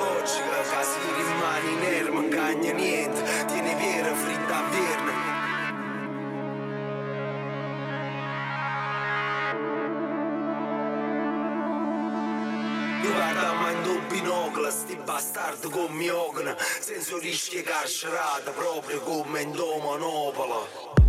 Logica Che si rimane inerme, cagna niente. Tiene piena fritta a verne Guarda in binocolo sti bastardi con miocna Senza rischio carcerata proprio come in domonopolo